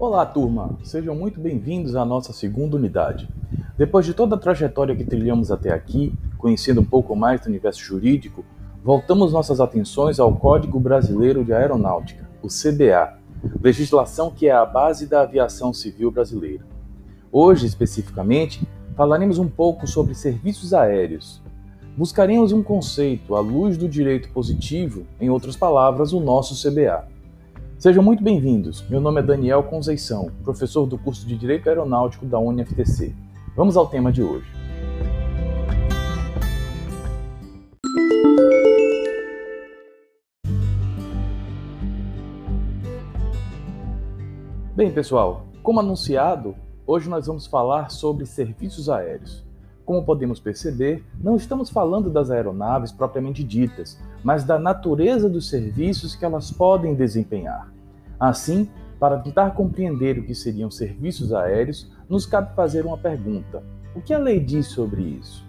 Olá, turma! Sejam muito bem-vindos à nossa segunda unidade. Depois de toda a trajetória que trilhamos até aqui, conhecendo um pouco mais do universo jurídico, voltamos nossas atenções ao Código Brasileiro de Aeronáutica, o CBA, legislação que é a base da aviação civil brasileira. Hoje, especificamente, falaremos um pouco sobre serviços aéreos. Buscaremos um conceito à luz do direito positivo, em outras palavras, o nosso CBA. Sejam muito bem-vindos. Meu nome é Daniel Conceição, professor do curso de Direito Aeronáutico da UniFTC. Vamos ao tema de hoje. Bem, pessoal, como anunciado, hoje nós vamos falar sobre serviços aéreos. Como podemos perceber, não estamos falando das aeronaves propriamente ditas, mas da natureza dos serviços que elas podem desempenhar. Assim, para tentar compreender o que seriam serviços aéreos, nos cabe fazer uma pergunta: o que a lei diz sobre isso?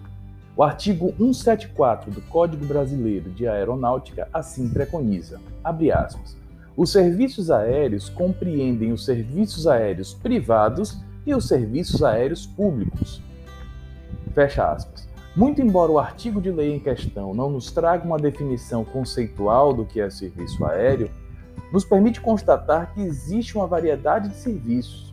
O artigo 174 do Código Brasileiro de Aeronáutica assim preconiza, aspas, os serviços aéreos compreendem os serviços aéreos privados e os serviços aéreos públicos, Fecha aspas. Muito embora o artigo de lei em questão não nos traga uma definição conceitual do que é serviço aéreo, nos permite constatar que existe uma variedade de serviços.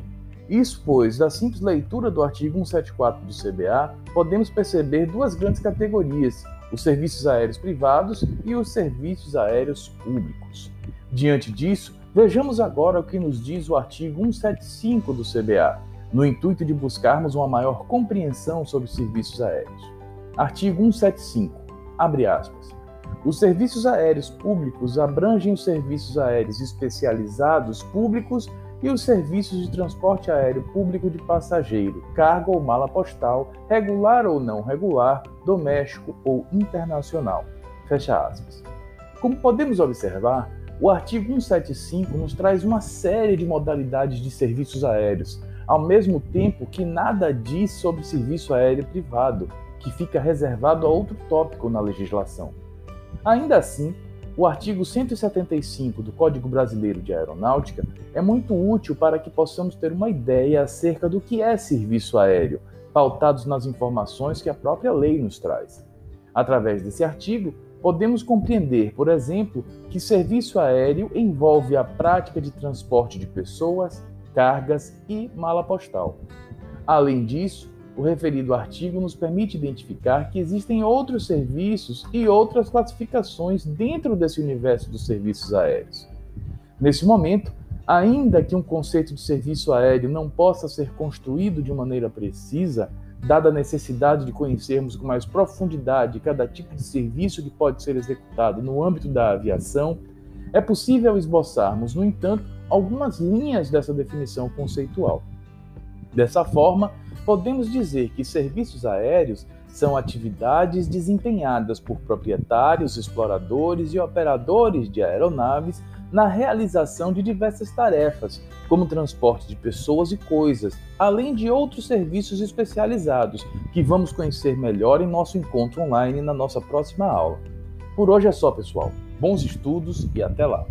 Isso, pois, da simples leitura do artigo 174 do CBA, podemos perceber duas grandes categorias: os serviços aéreos privados e os serviços aéreos públicos. Diante disso, vejamos agora o que nos diz o artigo 175 do CBA, no intuito de buscarmos uma maior compreensão sobre serviços aéreos. Artigo 175. Abre aspas. Os serviços aéreos públicos abrangem os serviços aéreos especializados públicos e os serviços de transporte aéreo público de passageiro, carga ou mala postal, regular ou não regular, doméstico ou internacional. Fecha aspas. Como podemos observar, o artigo 175 nos traz uma série de modalidades de serviços aéreos, ao mesmo tempo que nada diz sobre serviço aéreo privado, que fica reservado a outro tópico na legislação. Ainda assim, o artigo 175 do Código Brasileiro de Aeronáutica é muito útil para que possamos ter uma ideia acerca do que é serviço aéreo, pautados nas informações que a própria lei nos traz. Através desse artigo, podemos compreender, por exemplo, que serviço aéreo envolve a prática de transporte de pessoas, cargas e mala postal. Além disso, o referido artigo nos permite identificar que existem outros serviços e outras classificações dentro desse universo dos serviços aéreos. Nesse momento, ainda que um conceito de serviço aéreo não possa ser construído de maneira precisa, dada a necessidade de conhecermos com mais profundidade cada tipo de serviço que pode ser executado no âmbito da aviação, é possível esboçarmos, no entanto, algumas linhas dessa definição conceitual. Dessa forma, podemos dizer que serviços aéreos são atividades desempenhadas por proprietários, exploradores e operadores de aeronaves na realização de diversas tarefas, como transporte de pessoas e coisas, além de outros serviços especializados que vamos conhecer melhor em nosso encontro online na nossa próxima aula. Por hoje é só, pessoal. Bons estudos e até lá!